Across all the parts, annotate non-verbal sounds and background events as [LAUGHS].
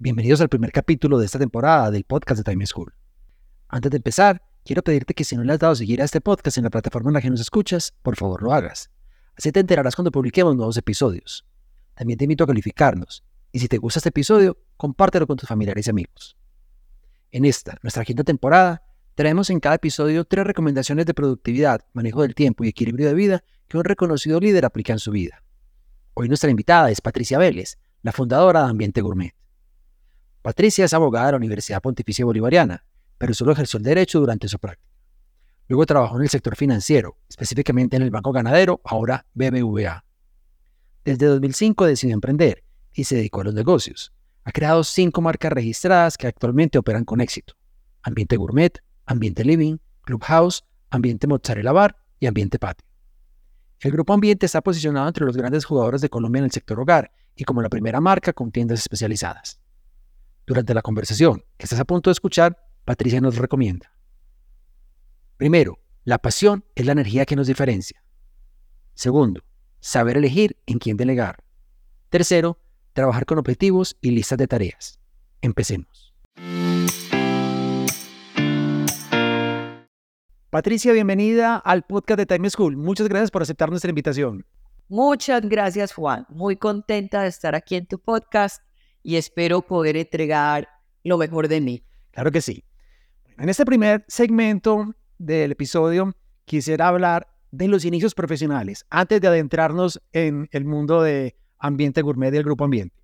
Bienvenidos al primer capítulo de esta temporada del podcast de Time School. Antes de empezar, quiero pedirte que si no le has dado a seguir a este podcast en la plataforma en la que nos escuchas, por favor lo hagas. Así te enterarás cuando publiquemos nuevos episodios. También te invito a calificarnos. Y si te gusta este episodio, compártelo con tus familiares y amigos. En esta, nuestra quinta temporada, traemos en cada episodio tres recomendaciones de productividad, manejo del tiempo y equilibrio de vida que un reconocido líder aplica en su vida. Hoy nuestra invitada es Patricia Vélez, la fundadora de Ambiente Gourmet. Patricia es abogada de la Universidad Pontificia Bolivariana, pero solo ejerció el derecho durante su práctica. Luego trabajó en el sector financiero, específicamente en el Banco Ganadero, ahora BBVA. Desde 2005 decidió emprender y se dedicó a los negocios. Ha creado cinco marcas registradas que actualmente operan con éxito. Ambiente Gourmet, Ambiente Living, Clubhouse, Ambiente Mozzarella Bar y Ambiente Patio. El Grupo Ambiente está posicionado entre los grandes jugadores de Colombia en el sector hogar y como la primera marca con tiendas especializadas. Durante la conversación que estás a punto de escuchar, Patricia nos recomienda. Primero, la pasión es la energía que nos diferencia. Segundo, saber elegir en quién delegar. Tercero, trabajar con objetivos y listas de tareas. Empecemos. Patricia, bienvenida al podcast de Time School. Muchas gracias por aceptar nuestra invitación. Muchas gracias, Juan. Muy contenta de estar aquí en tu podcast y espero poder entregar lo mejor de mí. Claro que sí. En este primer segmento del episodio quisiera hablar de los inicios profesionales, antes de adentrarnos en el mundo de ambiente gourmet del grupo ambiente.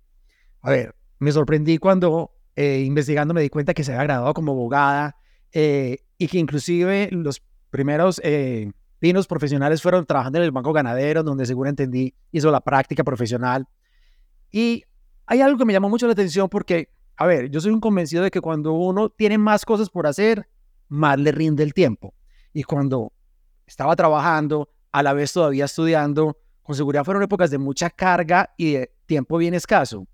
A ver, me sorprendí cuando eh, investigando me di cuenta que se había graduado como abogada eh, y que inclusive los primeros eh, vinos profesionales fueron trabajando en el banco ganadero, donde según entendí hizo la práctica profesional. Y hay algo que me llamó mucho la atención porque, a ver, yo soy un convencido de que cuando uno tiene más cosas por hacer, más le rinde el tiempo. Y cuando estaba trabajando, a la vez todavía estudiando, con seguridad fueron épocas de mucha carga y de tiempo bien escaso.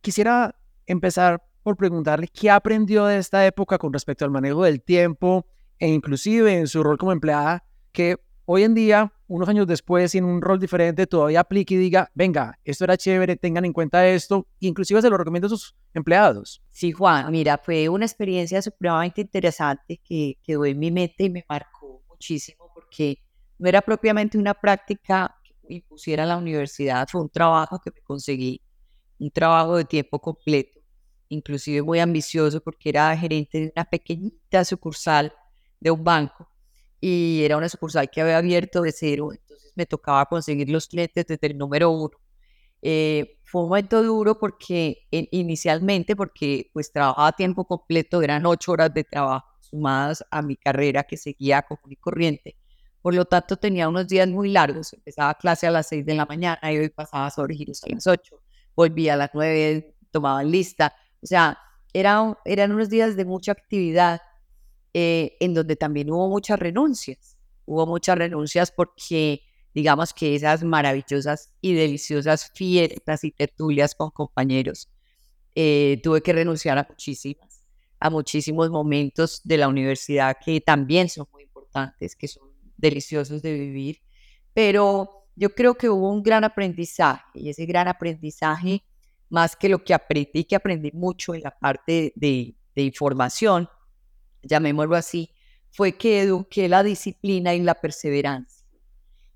Quisiera empezar por preguntarle qué aprendió de esta época con respecto al manejo del tiempo e inclusive en su rol como empleada, que hoy en día, unos años después, en un rol diferente, todavía aplique y diga, venga, esto era chévere, tengan en cuenta esto, inclusive se lo recomiendo a sus empleados. Sí, Juan, mira, fue una experiencia supremamente interesante que quedó en mi mente y me marcó muchísimo porque no era propiamente una práctica que impusiera la universidad, fue un trabajo que me conseguí, un trabajo de tiempo completo, inclusive muy ambicioso porque era gerente de una pequeñita sucursal de un banco y era una sucursal que había abierto de cero, entonces me tocaba conseguir los clientes desde el número uno. Eh, fue un momento duro porque inicialmente, porque pues trabajaba a tiempo completo, eran ocho horas de trabajo sumadas a mi carrera que seguía común y corriente. Por lo tanto, tenía unos días muy largos. Empezaba clase a las seis de la mañana y hoy pasaba sobre giros a las ocho. Volvía a las nueve, tomaba lista. O sea, era, eran unos días de mucha actividad eh, en donde también hubo muchas renuncias. Hubo muchas renuncias porque, digamos que esas maravillosas y deliciosas fiestas y tertulias con compañeros, eh, tuve que renunciar a muchísimas, a muchísimos momentos de la universidad que también son muy importantes, que son deliciosos de vivir, pero yo creo que hubo un gran aprendizaje y ese gran aprendizaje, más que lo que aprendí, que aprendí mucho en la parte de, de información, llamémoslo así, fue que eduqué la disciplina y la perseverancia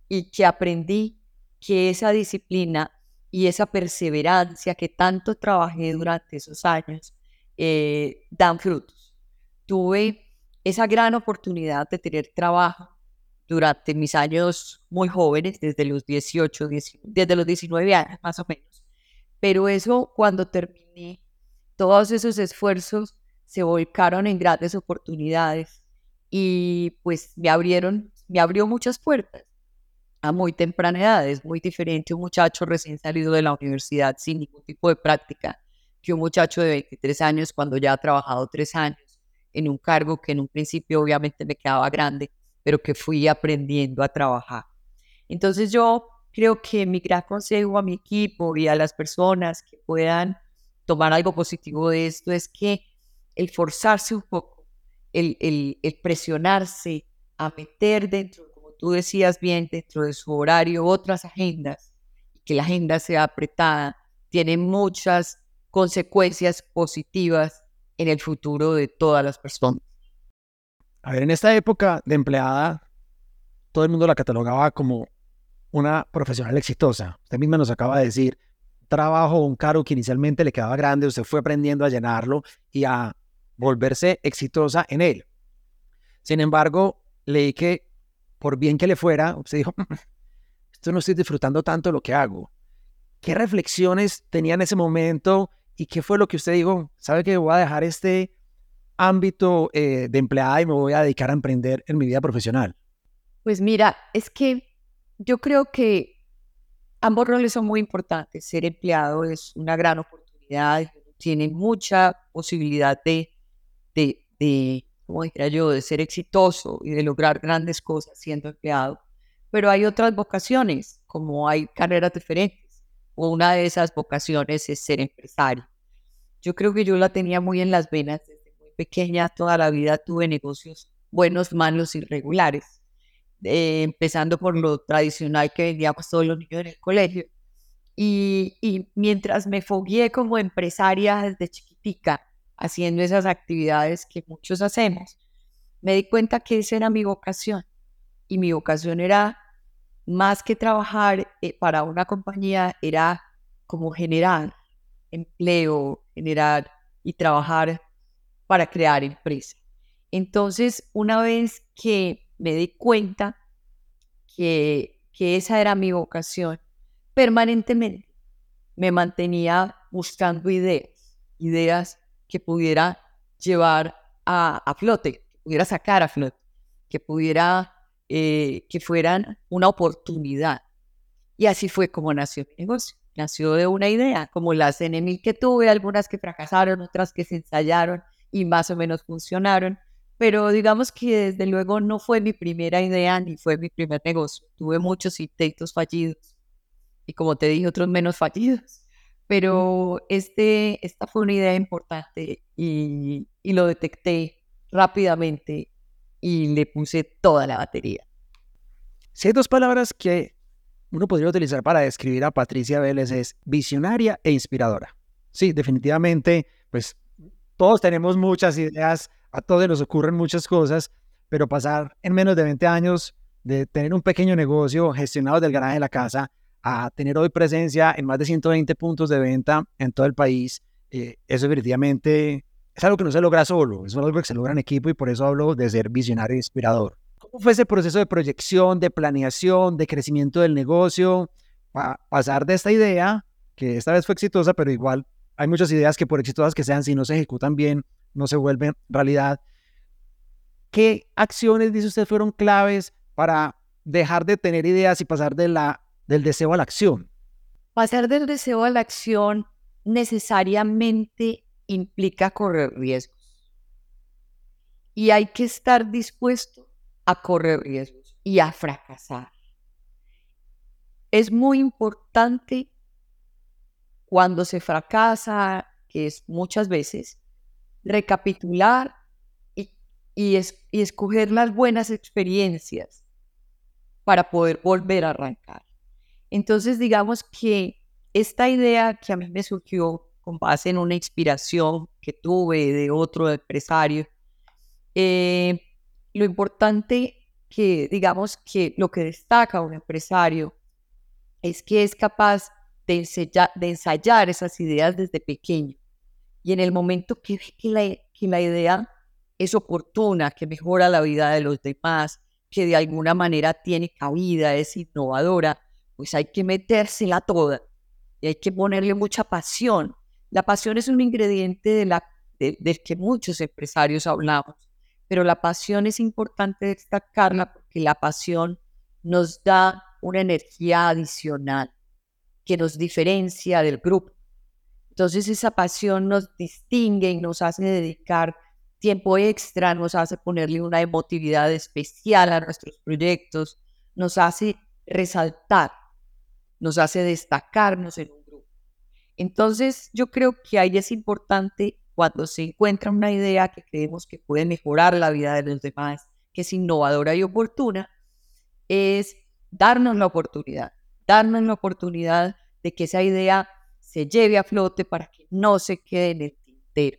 y que aprendí que esa disciplina y esa perseverancia que tanto trabajé durante esos años eh, dan frutos. Tuve esa gran oportunidad de tener trabajo durante mis años muy jóvenes, desde los 18, desde los 19 años más o menos. Pero eso cuando terminé todos esos esfuerzos se volcaron en grandes oportunidades y pues me abrieron, me abrió muchas puertas a muy temprana edad. Es muy diferente un muchacho recién salido de la universidad sin ningún tipo de práctica que un muchacho de 23 años cuando ya ha trabajado tres años en un cargo que en un principio obviamente me quedaba grande, pero que fui aprendiendo a trabajar. Entonces yo creo que mi gran consejo a mi equipo y a las personas que puedan tomar algo positivo de esto es que el forzarse un poco, el, el, presionarse a meter dentro, como tú decías bien, dentro de su horario otras agendas, que la agenda sea apretada, tiene muchas consecuencias positivas en el futuro de todas las personas. A ver, en esta época de empleada, todo el mundo la catalogaba como una profesional exitosa. Usted misma nos acaba de decir, trabajo, un cargo que inicialmente le quedaba grande, usted fue aprendiendo a llenarlo y a volverse exitosa en él. Sin embargo, leí que por bien que le fuera, usted dijo, esto no estoy disfrutando tanto lo que hago. ¿Qué reflexiones tenía en ese momento y qué fue lo que usted dijo? ¿Sabe que voy a dejar este ámbito eh, de empleada y me voy a dedicar a emprender en mi vida profesional? Pues mira, es que yo creo que ambos roles son muy importantes. Ser empleado es una gran oportunidad, tiene mucha posibilidad de, de, de como dijera yo, de ser exitoso y de lograr grandes cosas siendo empleado. Pero hay otras vocaciones, como hay carreras diferentes. Una de esas vocaciones es ser empresario. Yo creo que yo la tenía muy en las venas desde muy pequeña, toda la vida tuve negocios buenos, malos y regulares. Eh, empezando por lo tradicional que vendíamos todos los niños en el colegio. Y, y mientras me fogué como empresaria desde chiquitica, haciendo esas actividades que muchos hacemos, me di cuenta que esa era mi vocación. Y mi vocación era más que trabajar eh, para una compañía, era como generar empleo, generar y trabajar para crear empresa. Entonces, una vez que me di cuenta que, que esa era mi vocación, permanentemente me mantenía buscando ideas, ideas que pudiera llevar a, a flote, que pudiera sacar a flote, que pudiera, eh, que fueran una oportunidad. Y así fue como nació mi negocio. Nació de una idea, como las NMI que tuve, algunas que fracasaron, otras que se ensayaron y más o menos funcionaron. Pero digamos que desde luego no fue mi primera idea ni fue mi primer negocio. Tuve muchos intentos fallidos y como te dije, otros menos fallidos. Pero este, esta fue una idea importante y, y lo detecté rápidamente y le puse toda la batería. Si hay dos palabras que uno podría utilizar para describir a Patricia Vélez es visionaria e inspiradora. Sí, definitivamente, pues todos tenemos muchas ideas, a todos nos ocurren muchas cosas, pero pasar en menos de 20 años de tener un pequeño negocio gestionado del garaje de la casa a tener hoy presencia en más de 120 puntos de venta en todo el país, eh, eso definitivamente es algo que no se logra solo, es algo que se logra en equipo y por eso hablo de ser visionario e inspirador. ¿Cómo fue ese proceso de proyección, de planeación, de crecimiento del negocio? Para pasar de esta idea, que esta vez fue exitosa, pero igual hay muchas ideas que por exitosas que sean, si no se ejecutan bien, no se vuelven realidad. ¿Qué acciones, dice usted, fueron claves para dejar de tener ideas y pasar de la del deseo a la acción? Pasar del deseo a la acción necesariamente implica correr riesgos. Y hay que estar dispuesto a correr riesgos y a fracasar. Es muy importante cuando se fracasa, que es muchas veces, recapitular y, y, y escoger las buenas experiencias para poder volver a arrancar. Entonces, digamos que esta idea que a mí me surgió con base en una inspiración que tuve de otro empresario, eh, lo importante que, digamos que lo que destaca un empresario es que es capaz de ensayar, de ensayar esas ideas desde pequeño. Y en el momento que ve que la, que la idea es oportuna, que mejora la vida de los demás, que de alguna manera tiene cabida, es innovadora, pues hay que metérsela toda y hay que ponerle mucha pasión. La pasión es un ingrediente de la, del que muchos empresarios hablamos, pero la pasión es importante destacarla porque la pasión nos da una energía adicional que nos diferencia del grupo. Entonces esa pasión nos distingue y nos hace dedicar tiempo extra, nos hace ponerle una emotividad especial a nuestros proyectos, nos hace resaltar, nos hace destacarnos en un grupo. Entonces yo creo que ahí es importante cuando se encuentra una idea que creemos que puede mejorar la vida de los demás, que es innovadora y oportuna, es darnos la oportunidad, darnos la oportunidad de que esa idea se lleve a flote para que no se quede en el tintero.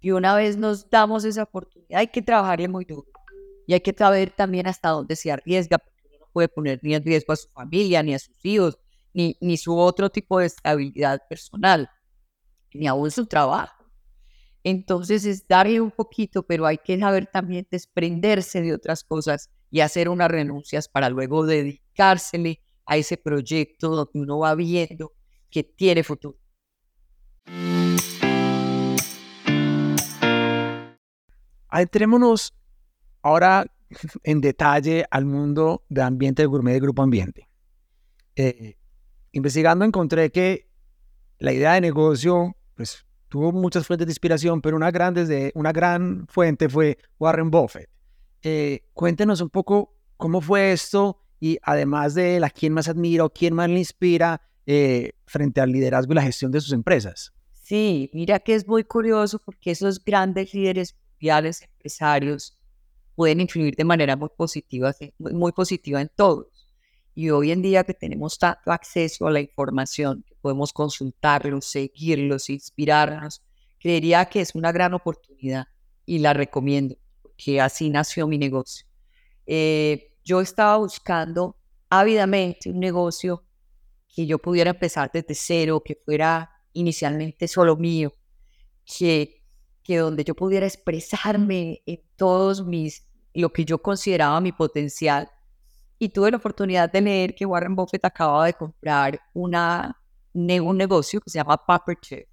Y una vez nos damos esa oportunidad, hay que trabajarle muy duro. Y hay que saber también hasta dónde se arriesga, porque uno no puede poner ni en riesgo a su familia, ni a sus hijos, ni, ni su otro tipo de estabilidad personal, ni aún su trabajo. Entonces es darle un poquito, pero hay que saber también desprenderse de otras cosas y hacer unas renuncias para luego dedicársele a ese proyecto donde uno va viendo que tiene futuro. Entrémonos ahora en detalle al mundo de ambiente de gourmet de Grupo Ambiente. Eh, investigando encontré que la idea de negocio pues, tuvo muchas fuentes de inspiración, pero una gran, desde, una gran fuente fue Warren Buffett. Eh, cuéntenos un poco cómo fue esto y además de él, quién más admira o quién más le inspira eh, frente al liderazgo y la gestión de sus empresas. Sí, mira que es muy curioso porque esos grandes líderes mundiales, empresarios, pueden influir de manera muy positiva, muy positiva en todos. Y hoy en día que tenemos tanto acceso a la información, que podemos consultarlos, seguirlos, inspirarnos, creería que es una gran oportunidad y la recomiendo, porque así nació mi negocio. Eh, yo estaba buscando ávidamente un negocio que yo pudiera empezar desde cero, que fuera inicialmente solo mío, que, que donde yo pudiera expresarme en todos mis, lo que yo consideraba mi potencial y tuve la oportunidad de leer que Warren Buffett acababa de comprar una, un negocio que se llama Paper Chef.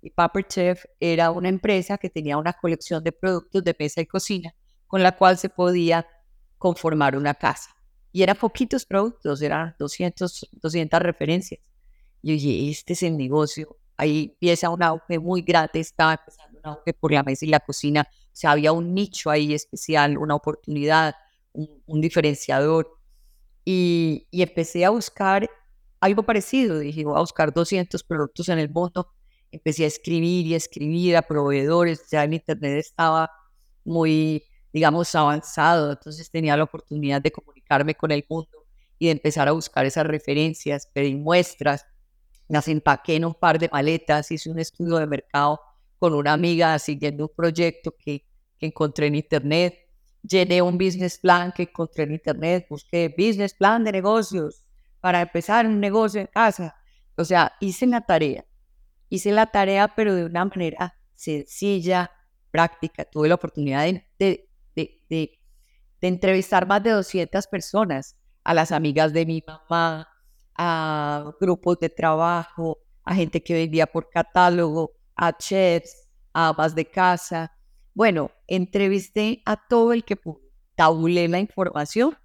Y Paper Chef era una empresa que tenía una colección de productos de mesa y cocina con la cual se podía conformar una casa. Y eran poquitos productos, eran 200, 200 referencias. Y oye, este es el negocio. Ahí empieza un auge muy grande, estaba empezando un auge por la mesa y la cocina. O sea, había un nicho ahí especial, una oportunidad un, diferenciador. Y, empecé a buscar algo parecido. Dije, voy a buscar 200 productos en el mundo. Empecé a escribir y escribir a proveedores. Ya el Internet estaba muy, digamos, avanzado. Entonces tenía la oportunidad de comunicarme con el mundo y de empezar a buscar esas referencias, pedir muestras. Las empaqué en un par de maletas. Hice un estudio de mercado con una amiga siguiendo un proyecto que, que encontré en Internet llené un business plan que encontré en internet, busqué business plan de negocios para empezar un negocio en casa. O sea, hice la tarea, hice la tarea, pero de una manera sencilla, práctica. Tuve la oportunidad de, de, de, de, entrevistar más de 200 personas, a las amigas de mi mamá, a grupos de trabajo, a gente que vendía por catálogo, a chefs, a amas de casa, bueno, entrevisté a todo el que tabulé la información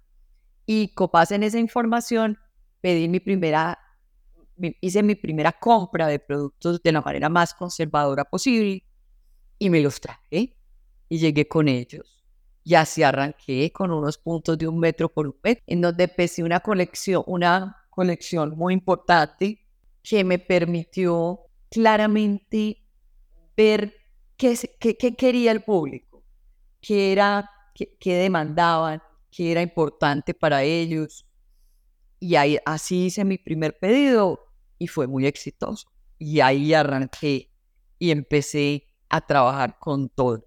y copas en esa información pedí mi primera, hice mi primera compra de productos de la manera más conservadora posible y me los traje y llegué con ellos. Y así arranqué con unos puntos de un metro por un metro, en donde empecé una colección, una colección muy importante que me permitió claramente ver qué, quería el público, qué, era, qué, demandaban, qué era importante para ellos. Y ahí, así hice mi primer pedido y fue muy exitoso. Y ahí arranqué y empecé a trabajar con todo.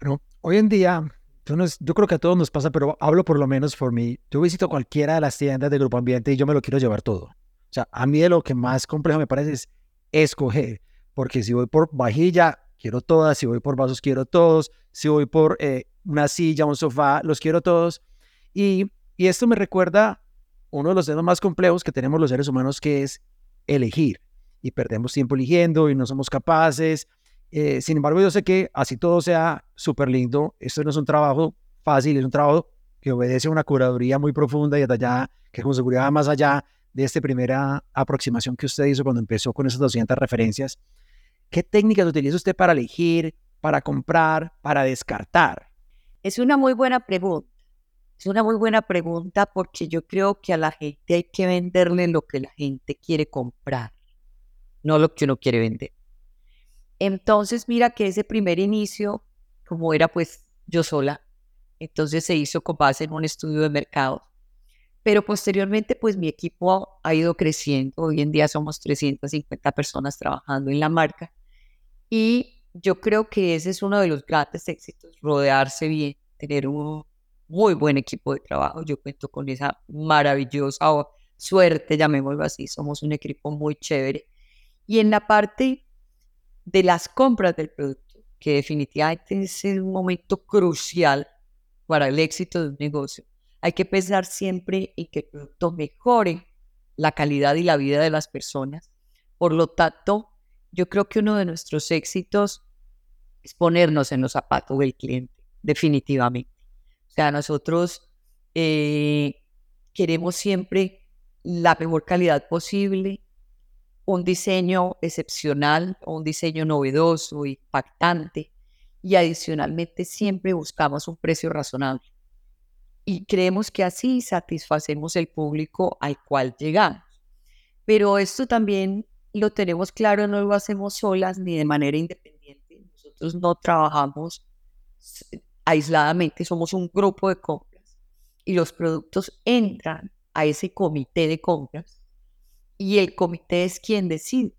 Bueno, hoy en día, yo creo que a todos nos pasa, pero hablo por lo menos por mí. Yo visito cualquiera de las tiendas de Grupo Ambiente y yo me lo quiero llevar todo. O sea, a mí de lo que más complejo me parece es escoger, porque si voy por vajilla, quiero todas, si voy por vasos, quiero todos, si voy por eh, una silla, un sofá, los quiero todos. Y, y esto me recuerda uno de los temas más complejos que tenemos los seres humanos, que es elegir. Y perdemos tiempo eligiendo y no somos capaces. Eh, sin embargo, yo sé que así todo sea súper lindo, esto no es un trabajo fácil, es un trabajo que obedece a una curaduría muy profunda y detallada, que con seguridad más allá de esta primera aproximación que usted hizo cuando empezó con esas 200 referencias, ¿qué técnicas utiliza usted para elegir, para comprar, para descartar? Es una muy buena pregunta. Es una muy buena pregunta porque yo creo que a la gente hay que venderle lo que la gente quiere comprar, no lo que uno quiere vender. Entonces, mira que ese primer inicio, como era pues yo sola, entonces se hizo con base en un estudio de mercado pero posteriormente, pues mi equipo ha ido creciendo. Hoy en día somos 350 personas trabajando en la marca. Y yo creo que ese es uno de los grandes éxitos, rodearse bien, tener un muy buen equipo de trabajo. Yo cuento con esa maravillosa suerte, llamémoslo así. Somos un equipo muy chévere. Y en la parte de las compras del producto, que definitivamente es un momento crucial para el éxito de un negocio hay que pensar siempre en que el producto mejore la calidad y la vida de las personas. Por lo tanto, yo creo que uno de nuestros éxitos es ponernos en los zapatos del cliente, definitivamente. O sea, nosotros eh, queremos siempre la mejor calidad posible, un diseño excepcional, un diseño novedoso, impactante, y adicionalmente siempre buscamos un precio razonable y creemos que así satisfacemos el público al cual llegamos. Pero esto también lo tenemos claro, no lo hacemos solas ni de manera independiente. Nosotros no trabajamos aisladamente, somos un grupo de compras y los productos entran a ese comité de compras y el comité es quien decide.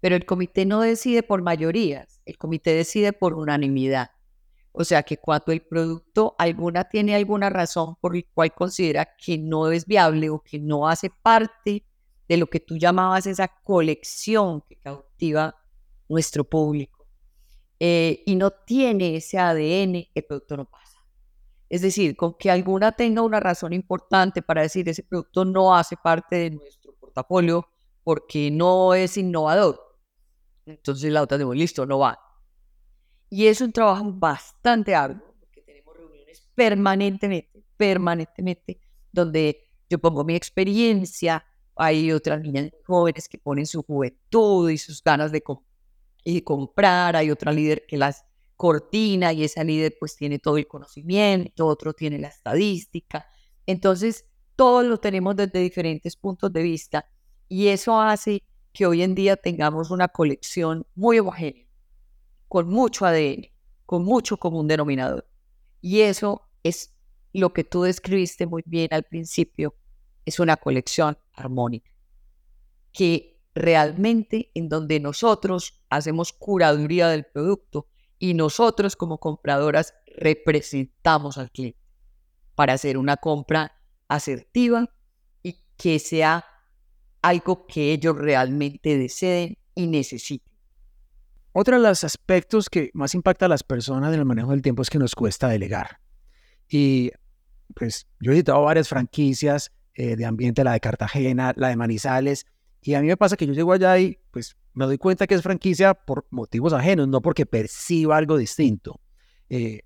Pero el comité no decide por mayorías, el comité decide por unanimidad. O sea que cuando el producto alguna tiene alguna razón por la cual considera que no es viable o que no hace parte de lo que tú llamabas esa colección que cautiva nuestro público eh, y no tiene ese ADN, el producto no pasa. Es decir, con que alguna tenga una razón importante para decir ese producto no hace parte de nuestro portafolio porque no es innovador. Entonces la otra digo, listo, no va. Y es un trabajo bastante arduo, porque tenemos reuniones permanentemente, permanentemente, donde yo pongo mi experiencia, hay otras niñas jóvenes que ponen su juventud y sus ganas de, y comprar, hay otra líder que las cortina y esa líder pues tiene todo el conocimiento, otro tiene la estadística. Entonces, todos lo tenemos desde diferentes puntos de vista y eso hace que hoy en día tengamos una colección muy homogénea con mucho ADN, con mucho común denominador. Y eso es lo que tú describiste muy bien al principio, es una colección armónica, que realmente en donde nosotros hacemos curaduría del producto y nosotros como compradoras representamos al cliente para hacer una compra asertiva y que sea algo que ellos realmente deseen y necesiten. Otro de los aspectos que más impacta a las personas en el manejo del tiempo es que nos cuesta delegar. Y pues yo he editado varias franquicias eh, de ambiente, la de Cartagena, la de Manizales, y a mí me pasa que yo llego allá y pues me doy cuenta que es franquicia por motivos ajenos, no porque perciba algo distinto. Eh,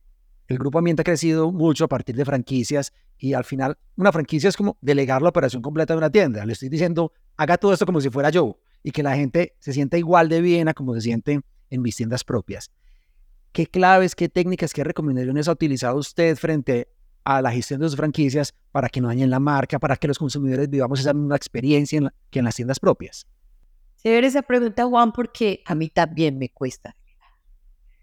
el grupo ambiente ha crecido mucho a partir de franquicias y al final una franquicia es como delegar la operación completa de una tienda. Le estoy diciendo, haga todo esto como si fuera yo y que la gente se sienta igual de bien a como se siente en mis tiendas propias. ¿Qué claves, qué técnicas, qué recomendaciones ha utilizado usted frente a la gestión de sus franquicias para que no dañen la marca, para que los consumidores vivamos esa misma experiencia que en las tiendas propias? ver esa pregunta, Juan, porque a mí también me cuesta.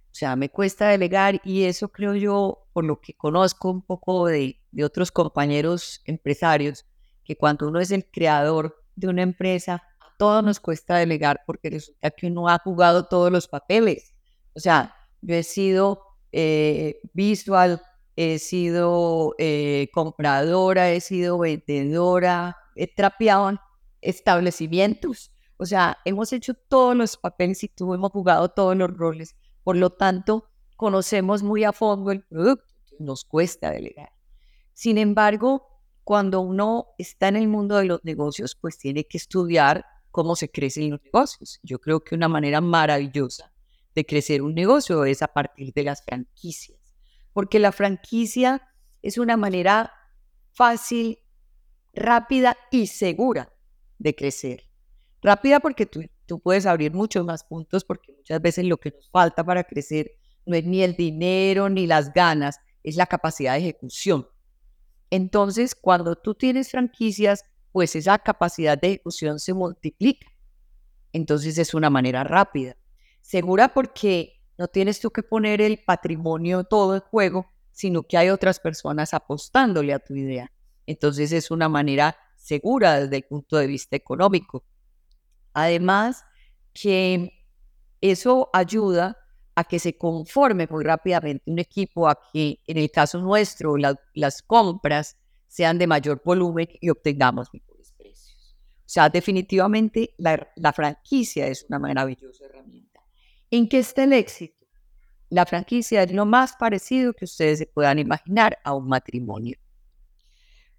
O sea, me cuesta delegar y eso creo yo, por lo que conozco un poco de, de otros compañeros empresarios, que cuando uno es el creador de una empresa, todo nos cuesta delegar porque resulta que uno ha jugado todos los papeles. O sea, yo he sido eh, visual, he sido eh, compradora, he sido vendedora, he trapeado establecimientos. O sea, hemos hecho todos los papeles y tú hemos jugado todos los roles. Por lo tanto, conocemos muy a fondo el producto. Nos cuesta delegar. Sin embargo, cuando uno está en el mundo de los negocios, pues tiene que estudiar cómo se crecen los negocios. Yo creo que una manera maravillosa de crecer un negocio es a partir de las franquicias, porque la franquicia es una manera fácil, rápida y segura de crecer. Rápida porque tú, tú puedes abrir muchos más puntos porque muchas veces lo que nos falta para crecer no es ni el dinero ni las ganas, es la capacidad de ejecución. Entonces, cuando tú tienes franquicias, pues esa capacidad de ejecución se multiplica. Entonces es una manera rápida. Segura porque no tienes tú que poner el patrimonio todo en juego, sino que hay otras personas apostándole a tu idea. Entonces es una manera segura desde el punto de vista económico. Además, que eso ayuda a que se conforme muy rápidamente un equipo, a que en el caso nuestro las compras sean de mayor volumen y obtengamos sea, definitivamente la, la franquicia es una maravillosa herramienta. ¿En qué está el éxito? La franquicia es lo más parecido que ustedes se puedan imaginar a un matrimonio.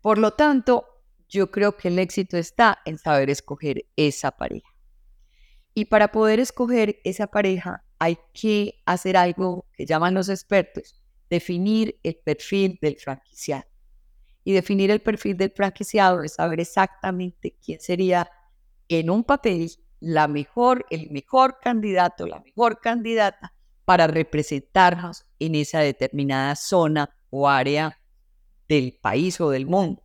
Por lo tanto, yo creo que el éxito está en saber escoger esa pareja. Y para poder escoger esa pareja hay que hacer algo que llaman los expertos, definir el perfil del franquiciado. Y definir el perfil del franquiciado es saber exactamente quién sería en un papel la mejor, el mejor candidato, la mejor candidata para representarnos en esa determinada zona o área del país o del mundo.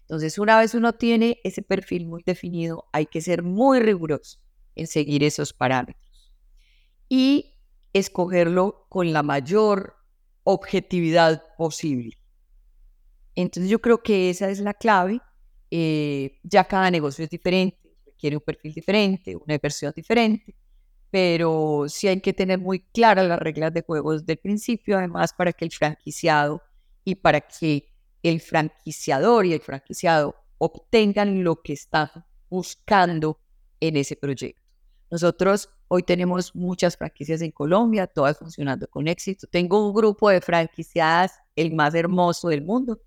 Entonces, una vez uno tiene ese perfil muy definido, hay que ser muy riguroso en seguir esos parámetros y escogerlo con la mayor objetividad posible. Entonces, yo creo que esa es la clave. Eh, ya cada negocio es diferente, requiere un perfil diferente, una inversión diferente, pero sí hay que tener muy claras las reglas de juego desde el principio, además para que el franquiciado y para que el franquiciador y el franquiciado obtengan lo que están buscando en ese proyecto. Nosotros hoy tenemos muchas franquicias en Colombia, todas funcionando con éxito. Tengo un grupo de franquiciadas, el más hermoso del mundo.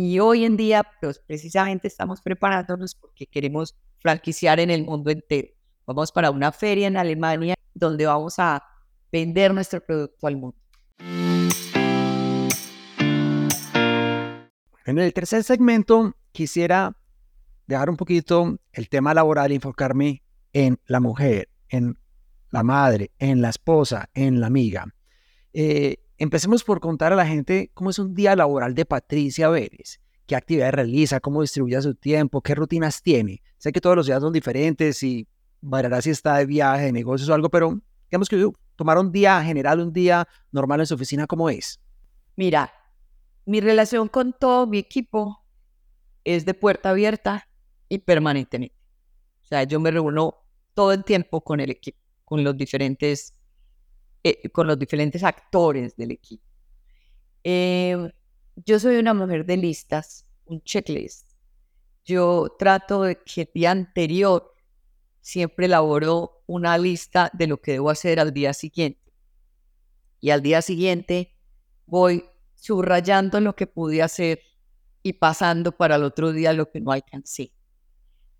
Y hoy en día, pues precisamente estamos preparándonos porque queremos franquiciar en el mundo entero. Vamos para una feria en Alemania donde vamos a vender nuestro producto al mundo. En el tercer segmento quisiera dejar un poquito el tema laboral y enfocarme en la mujer, en la madre, en la esposa, en la amiga. Eh, empecemos por contar a la gente cómo es un día laboral de Patricia Vélez, qué actividades realiza, cómo distribuye su tiempo, qué rutinas tiene. Sé que todos los días son diferentes y variará si está de viaje, de negocios o algo, pero digamos que tomar un día general, un día normal en su oficina, ¿cómo es? Mira, mi relación con todo mi equipo es de puerta abierta y permanentemente. O sea, yo me reúno todo el tiempo con el equipo, con los diferentes, eh, con los diferentes actores del equipo. Em, yo soy una mujer de listas, un checklist. Yo trato de que el día anterior siempre elaboro una lista de lo que debo hacer al día siguiente. Y al día siguiente voy subrayando lo que pude hacer y pasando para el otro día lo que no alcancé.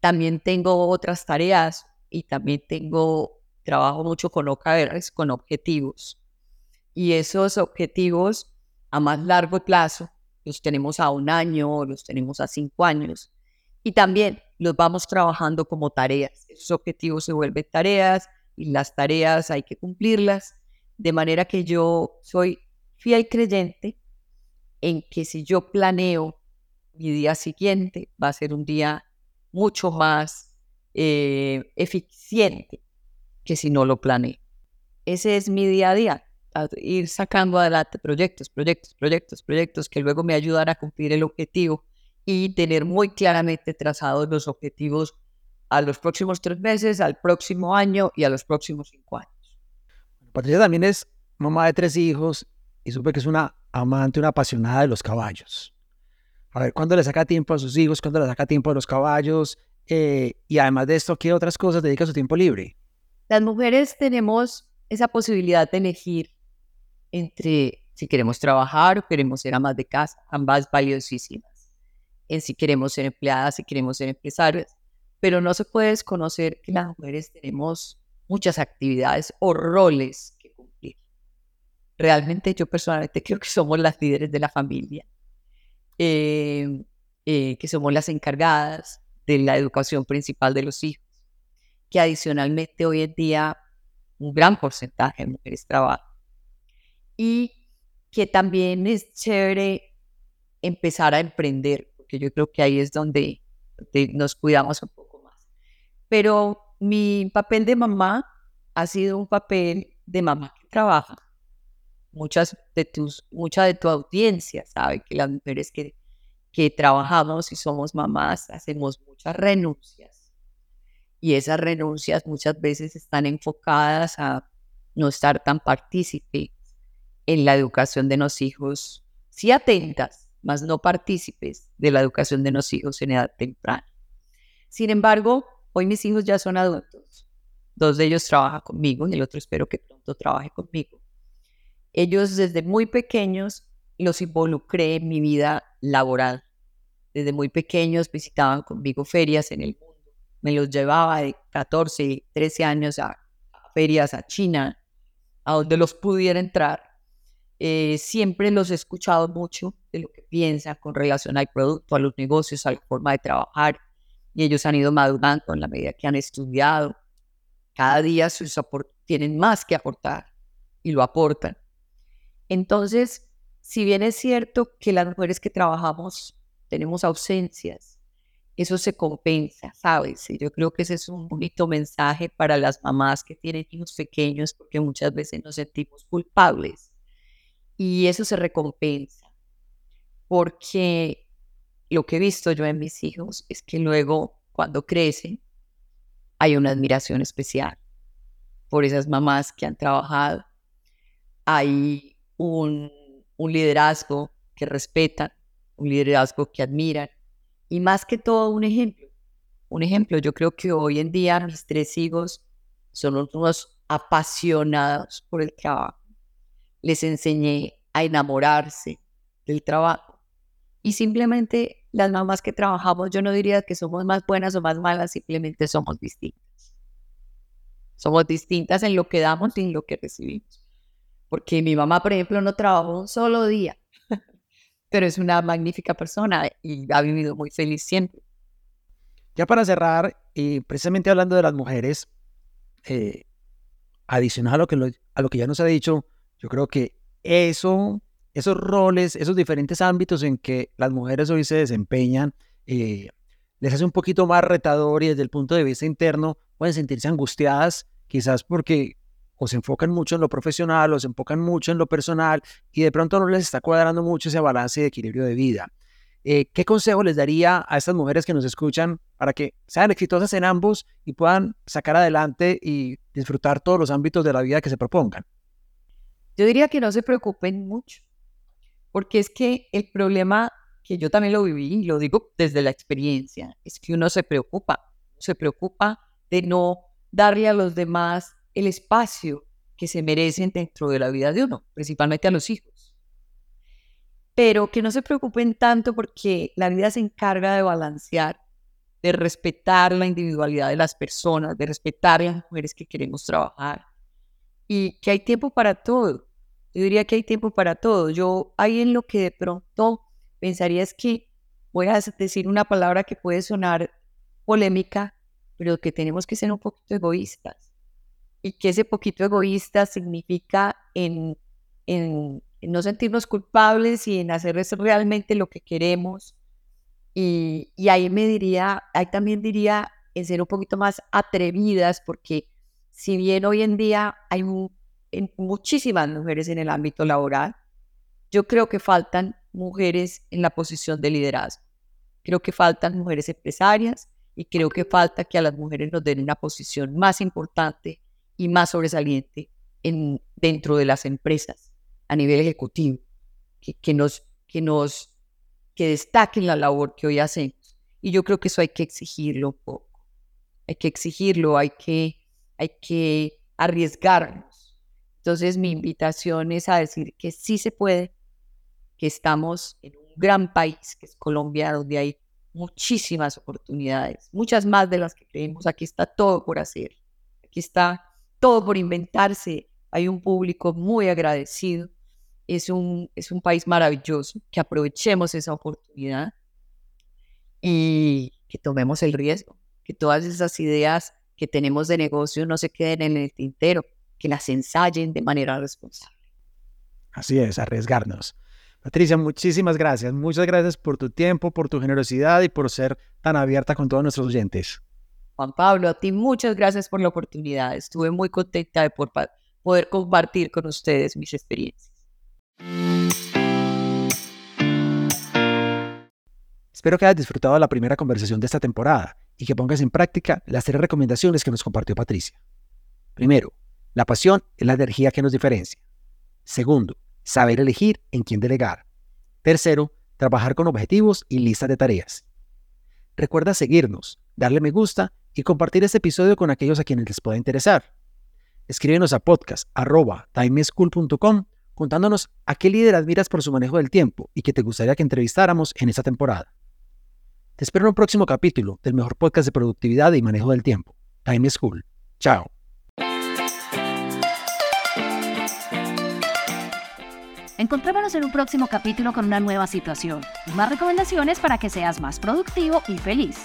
También tengo otras tareas y también tengo, trabajo mucho con OKRs, con objetivos. Y esos objetivos a más largo plazo los tenemos a un año, los tenemos a cinco años. Y también los vamos trabajando como tareas. Esos objetivos se vuelven tareas y las tareas hay que cumplirlas. De manera que yo soy fiel creyente en que si yo planeo mi día siguiente, va a ser un día mucho más eh, eficiente que si no lo planeo. Ese es mi día a día, ir sacando adelante proyectos, proyectos, proyectos, proyectos que luego me ayudan a cumplir el objetivo y tener muy claramente trazados los objetivos a los próximos tres meses, al próximo año y a los próximos cinco años. Patricia también es mamá de tres hijos y supe que es una amante, una apasionada de los caballos. A ver, ¿cuándo le saca tiempo a sus hijos? ¿Cuándo le saca tiempo a los caballos? Eh, y además de esto, ¿qué otras cosas dedica su tiempo libre? Las mujeres tenemos esa posibilidad de elegir entre si queremos trabajar o queremos ser amas de casa, ambas valiosísimas. En si queremos ser empleadas, si queremos ser empresarias, pero no se puede desconocer que las mujeres tenemos muchas actividades o roles realmente yo personalmente [LAUGHS] creo que somos las líderes de la familia, em, eh, que somos las encargadas de la educación principal de los hijos, que adicionalmente hoy en día un gran porcentaje de mujeres trabajan. Y que también es chévere empezar a emprender, porque yo creo que ahí es donde, nos cuidamos un poco más. Pero mi papel de mamá ha sido un papel de mamá que trabaja. Muchas de tus, mucha de tu audiencia sabe que las mujeres que, que trabajamos y somos mamás hacemos muchas renuncias. Y esas renuncias muchas veces están enfocadas a no estar tan partícipe en la educación de los hijos, sí atentas, más no partícipes de la educación de los hijos en edad temprana. Sin embargo, hoy mis hijos ya son adultos. Dos de ellos trabajan conmigo y el otro espero que pronto trabaje conmigo. Ellos desde muy pequeños los involucré en mi vida laboral. Desde muy pequeños visitaban conmigo ferias en el mundo. Me los llevaba de 14, 13 años a, ferias a China, a donde los pudiera entrar eh, siempre los he escuchado mucho de lo que piensan con relación al producto, a los negocios, a la forma de trabajar. Y ellos han ido madurando en la medida que han estudiado. Cada día tienen más que aportar y lo aportan. Entonces, si bien es cierto que las mujeres que trabajamos tenemos ausencias, eso se compensa, ¿sabes? Yo creo que ese es un bonito mensaje para las mamás que tienen hijos pequeños, porque muchas veces nos sentimos culpables y eso se recompensa, porque lo que he visto yo en mis hijos es que luego, cuando crecen, hay una admiración especial por esas mamás que han trabajado. Hay un, un liderazgo que respetan, un liderazgo que admiran y más que todo un ejemplo. Un ejemplo, yo creo que hoy en día mis tres hijos son unos apasionados por el trabajo les enseñé a enamorarse del trabajo. Y simplemente las mamás que trabajamos, yo no diría que somos más buenas o más malas, simplemente somos distintas. Somos distintas en lo que damos y en lo que recibimos. Porque mi mamá, por ejemplo, no trabajó un solo día, pero es una magnífica persona y ha vivido muy feliz siempre. Ya para cerrar, y precisamente hablando de las mujeres, eh, adicional a lo, que a lo que ya nos ha dicho, yo creo que eso, esos roles, esos diferentes ámbitos en que las mujeres hoy se desempeñan, eh, les hace un poquito más retador y desde el punto de vista interno pueden sentirse angustiadas, quizás porque o se enfocan mucho en lo profesional o se enfocan mucho en lo personal y de pronto no les está cuadrando mucho ese balance de equilibrio de vida. Eh, ¿Qué consejo les daría a estas mujeres que nos escuchan para que sean exitosas en ambos y puedan sacar adelante y disfrutar todos los ámbitos de la vida que se propongan? Yo diría que no se preocupen mucho, porque es que el problema que yo también lo viví, y lo digo desde la experiencia, es que uno se preocupa, se preocupa de no darle a los demás el espacio que se merecen dentro de la vida de uno, principalmente a los hijos. Pero que no se preocupen tanto porque la vida se encarga de balancear, de respetar la individualidad de las personas, de respetar a las mujeres que queremos trabajar y que hay tiempo para todo. Yo diría que hay tiempo para todo. Yo ahí en lo que de pronto pensaría es que voy a decir una palabra que puede sonar polémica, pero que tenemos que ser un poquito egoístas. Y que ese poquito egoísta significa en, en, no sentirnos culpables y en hacer realmente lo que queremos. Y, y ahí me diría, ahí también diría en ser un poquito más atrevidas, porque si bien hoy en día hay un en muchísimas mujeres en el ámbito laboral. Yo creo que faltan mujeres en la posición de liderazgo. Creo que faltan mujeres empresarias y creo que falta que a las mujeres nos den una posición más importante y más sobresaliente en, dentro de las empresas a nivel ejecutivo, que, que, nos, que nos que destaquen la labor que hoy hacemos. Y yo creo que eso hay que exigirlo un poco. Hay que exigirlo, hay que, hay que arriesgarnos entonces mi invitación es a decir que sí se puede, que estamos en un gran país, que es Colombia, donde hay muchísimas oportunidades, muchas más de las que creemos. Aquí está todo por hacer, aquí está todo por inventarse. Hay un público muy agradecido. Es un, es un país maravilloso, que aprovechemos esa oportunidad. Y, que tomemos el riesgo, que todas esas ideas que tenemos de negocio no se queden en el tintero, que las ensayen de manera responsable. Así es, arriesgarnos. Patricia, muchísimas gracias. Muchas gracias por tu tiempo, por tu generosidad y por ser tan abierta con todos nuestros oyentes. Juan Pablo, a ti muchas gracias por la oportunidad. Estuve muy contenta de poder compartir con ustedes mis experiencias. Espero que hayas disfrutado la primera conversación de esta temporada y que pongas en práctica las tres recomendaciones que nos compartió Patricia. Primero, la pasión es la energía que nos diferencia. Segundo, saber elegir en quién delegar. Tercero, trabajar con objetivos y listas de tareas. Recuerda seguirnos, darle me gusta y compartir este episodio con aquellos a quienes les pueda interesar. Escríbenos a podcast.timeschool.com contándonos a qué líder admiras por su manejo del tiempo y que te gustaría que entrevistáramos en esta temporada. Te espero en un próximo capítulo del mejor podcast de productividad y manejo del tiempo, Time School. Chao. Encontrémonos en un próximo capítulo con una nueva situación y más recomendaciones para que seas más productivo y feliz.